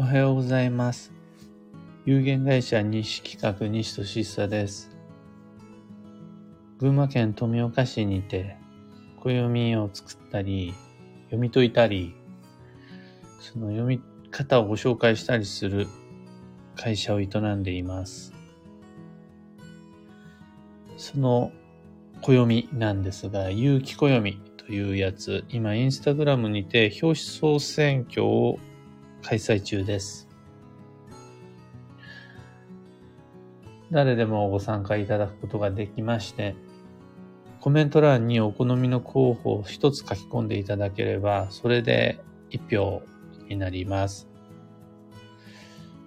おはようございます。有限会社西企画西俊久です。群馬県富岡市にて暦を作ったり、読み解いたり、その読み方をご紹介したりする会社を営んでいます。その暦なんですが、有機暦というやつ、今インスタグラムにて表紙総選挙を開催中です。誰でもご参加いただくことができまして、コメント欄にお好みの候補を一つ書き込んでいただければ、それで一票になります。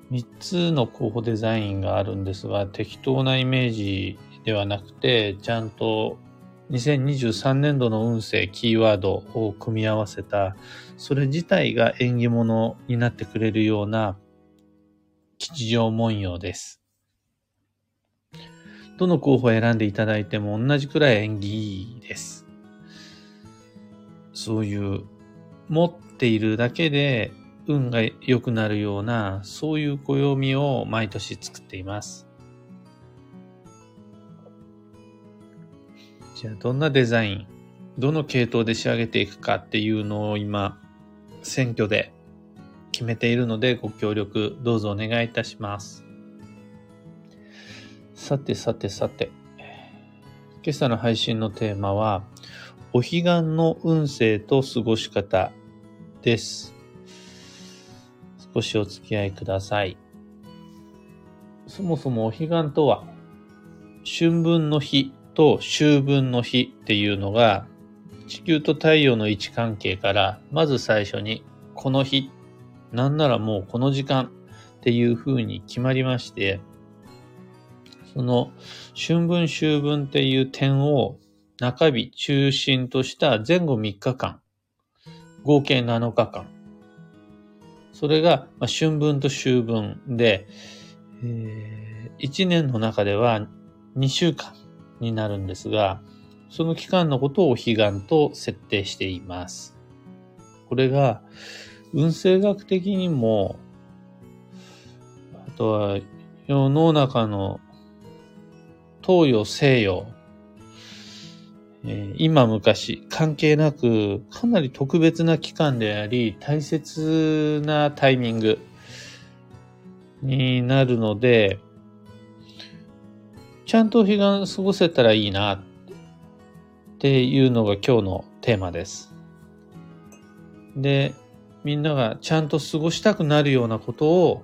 三つの候補デザインがあるんですが、適当なイメージではなくて、ちゃんと2023年度の運勢、キーワードを組み合わせた、それ自体が縁起物になってくれるような吉祥文様です。どの候補を選んでいただいても同じくらい縁起いいです。そういう持っているだけで運が良くなるような、そういう暦を毎年作っています。じゃあどんなデザイン、どの系統で仕上げていくかっていうのを今、選挙で決めているのでご協力どうぞお願いいたします。さてさてさて、今朝の配信のテーマは、お彼岸の運勢と過ごし方です。少しお付き合いください。そもそもお彼岸とは、春分の日と秋分の日っていうのが、地球と太陽の位置関係から、まず最初に、この日、なんならもうこの時間っていう風に決まりまして、その春分秋分っていう点を中日中心とした前後3日間、合計7日間。それが春分と秋分で、え1年の中では2週間になるんですが、その期間のことをお彼岸と設定しています。これが運勢学的にも、あとは世の中の東洋西洋、えー今昔関係なくかなり特別な期間であり大切なタイミングになるのでちゃんと彼岸過ごせたらいいなっていうのが今日のテーマです。で、みんながちゃんと過ごしたくなるようなことを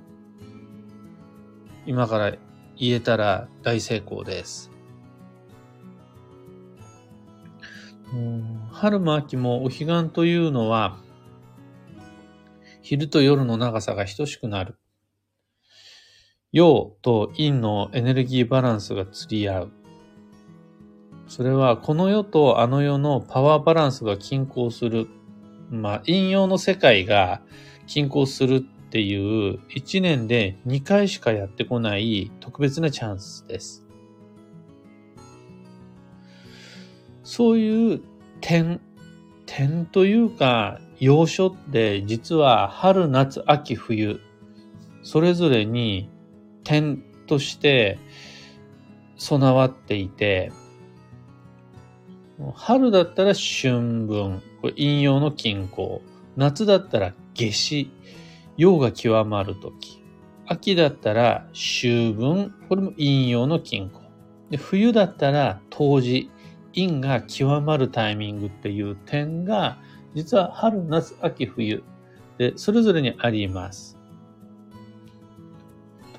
今から言えたら大成功です。春も秋もお彼岸というのは昼と夜の長さが等しくなる。陽と陰のエネルギーバランスが釣り合う。それはこの世とあの世のパワーバランスが均衡する。まあ、陰陽の世界が均衡するっていう1年で2回しかやってこない特別なチャンスです。そういう点、点というか、要所って実は春、夏、秋、冬、それぞれに点として備わっていて、春だったら春分、これ陰陽の均衡。夏だったら夏至、陽が極まるとき。秋だったら秋分、これも陰陽の均衡。で冬だったら冬至、陰が極まるタイミングっていう点が、実は春、夏、秋、冬で、それぞれにあります。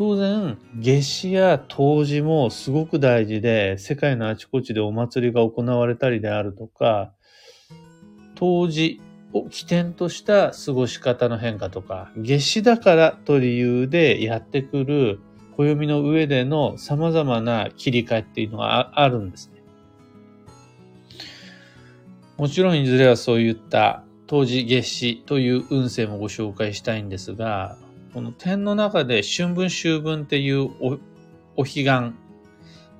当然、夏至や冬至もすごく大事で、世界のあちこちでお祭りが行われたりであるとか、冬至を起点とした過ごし方の変化とか、夏至だからと理由でやってくる暦の上での様々な切り替えっていうのがあるんですね。もちろんいずれはそういった冬至夏至という運勢もご紹介したいんですが、この点の中で春分秋分っていうおお彼岸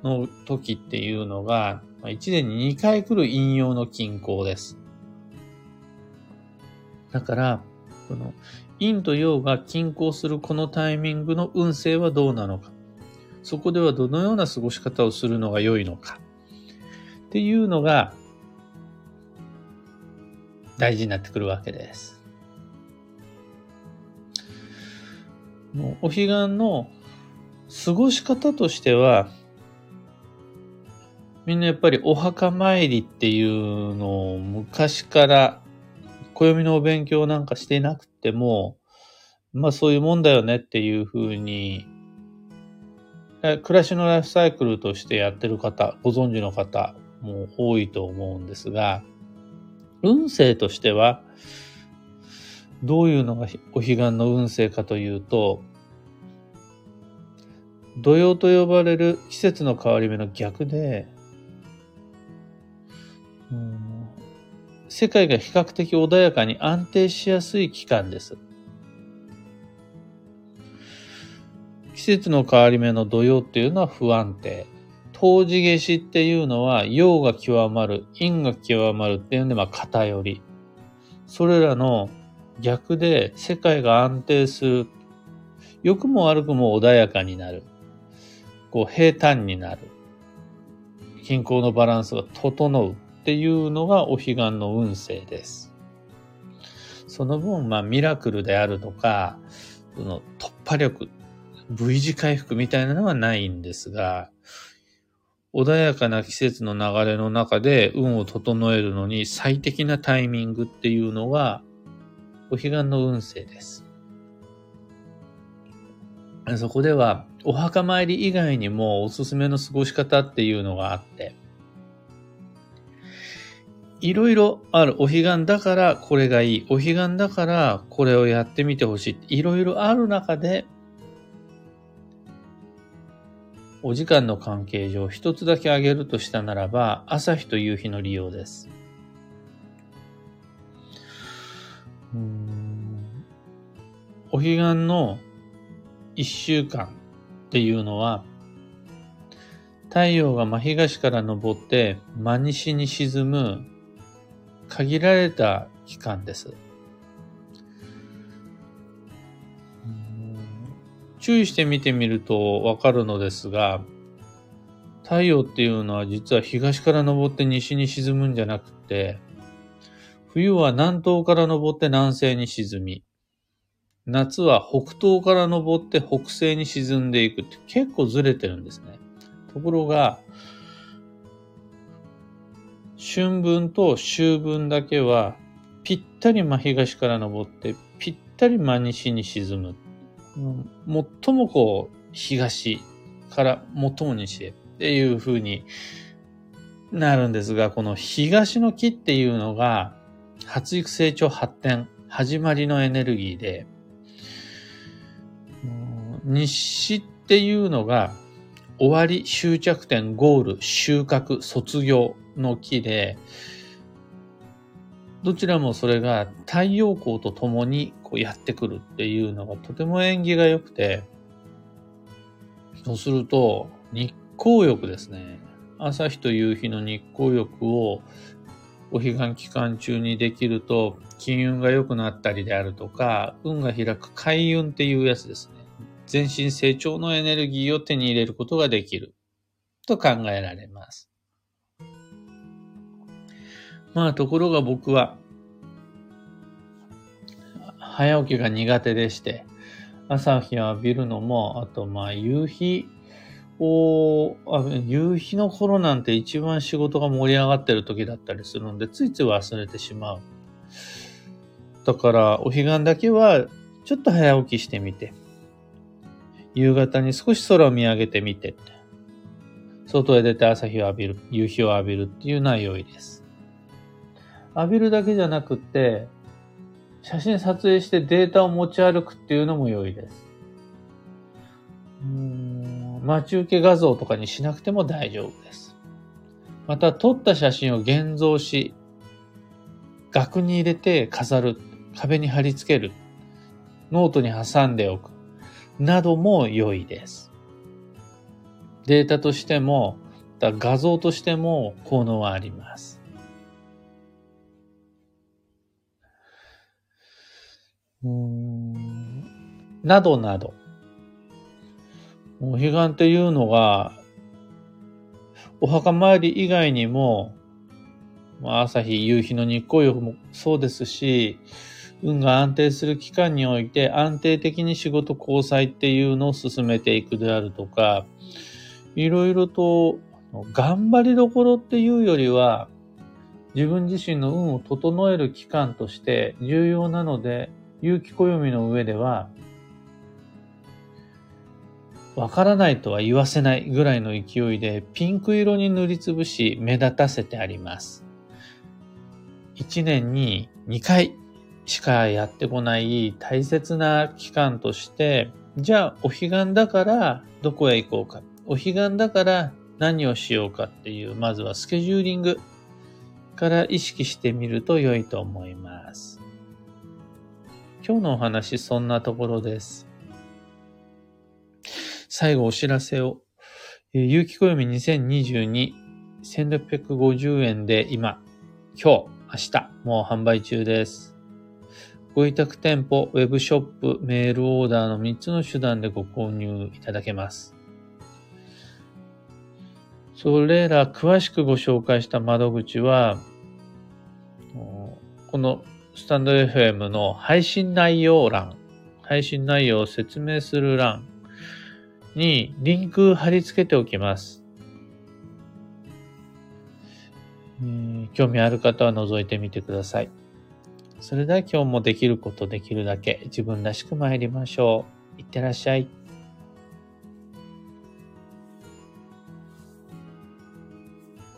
の時っていうのが、1年に2回来る陰陽の均衡です。だから、その、陰と陽が均衡するこのタイミングの運勢はどうなのか。そこではどのような過ごし方をするのが良いのか。っていうのが大事になってくるわけです。お彼岸の過ごし方としては、みんなやっぱりお墓参りっていうのを昔から暦のお勉強なんかしていなくても、まあそういうもんだよねっていうふうに、暮らしのライフサイクルとしてやってる方、ご存知の方も多いと思うんですが、運勢としては、どういうのがお彼岸の運勢かというと、土曜と呼ばれる季節の変わり目の逆で、世界が比較的穏やかに安定しやすい期間です。季節の変わり目の土曜っていうのは不安定。冬至夏至っていうのは陽が極まる、陰が極まるっていうんで、まあ偏り。それらの逆で世界が安定する。良くも悪くも穏やかになる。こう平坦になる。均衡のバランスが整うっていうのがお彼岸の運勢です。その分、まあミラクルであるとか、その突破力、V 字回復みたいなのはないんですが、穏やかな季節の流れの中で運を整えるのに最適なタイミングっていうのが、お彼岸の運勢です。そこでは、お墓参り以外にもおすすめの過ごし方っていうのがあって、いろいろある。お彼岸だからこれがいい。お彼岸だからこれをやってみてほしい。いろいろある中で、お時間の関係上一つだけ挙げるとしたならば、朝日と夕日の利用です。彼岸の一週間っていうのは、太陽が真東から昇って真西に沈む限られた期間です。注意して見てみるとわかるのですが、太陽っていうのは実は東から昇って西に沈むんじゃなくて、冬は南東から昇って南西に沈み、夏は北東から昇って北西に沈んでいくって結構ずれてるんですね。ところが、春分と秋分だけはぴったり真東から昇ってぴったり真西に沈む。最もこう東から最も西へっていう風になるんですが、この東の木っていうのが発育成長発展、始まりのエネルギーで、西っていうのが終わり、終着点、ゴール、収穫、卒業の木で、どちらもそれが太陽光と共にこうやってくるっていうのがとても縁起が良くて、そうすると日光浴ですね。朝日と夕日の日光浴をお彼岸期間中にできると金運が良くなったりであるとか、運が開く開運っていうやつですね。全身成長のエネルギーを手に入れることができると考えられます。まあ、ところが僕は、早起きが苦手でして、朝日を浴びるのも、あと、まあ、夕日を、夕日の頃なんて一番仕事が盛り上がってる時だったりするので、ついつい忘れてしまう。だから、お彼岸だけは、ちょっと早起きしてみて、夕方に少し空を見上げてみて、外へ出て朝日を浴びる、夕日を浴びるっていうのは良いです。浴びるだけじゃなくて、写真撮影してデータを持ち歩くっていうのも良いです。待ち受け画像とかにしなくても大丈夫です。また、撮った写真を現像し、額に入れて飾る、壁に貼り付ける、ノートに挟んでおく、なども良いです。データとしても、画像としても効能はあります。うんなどなど。お彼岸っていうのが、お墓参り以外にも、朝日、夕日の日光浴もそうですし、運が安定する期間において安定的に仕事交際っていうのを進めていくであるとか、いろいろと頑張りどころっていうよりは、自分自身の運を整える期間として重要なので、有機暦の上では、わからないとは言わせないぐらいの勢いでピンク色に塗りつぶし目立たせてあります。一年に2回しかやってこない大切な期間として、じゃあお彼岸だからどこへ行こうか。お彼岸だから何をしようかっていう、まずはスケジューリングから意識してみると良いと思います。今日のお話そんなところです。最後お知らせを。えー有機暦2022、1650円で今、今日、明日、もう販売中です。ご委託店舗、ウェブショップ、メールオーダーの3つの手段でご購入いただけます。それら詳しくご紹介した窓口は、このスタンド FM の配信内容欄、配信内容を説明する欄にリンク貼り付けておきます。興味ある方は覗いてみてください。それでは今日もできることできるだけ自分らしく参りましょう。いってらっしゃい。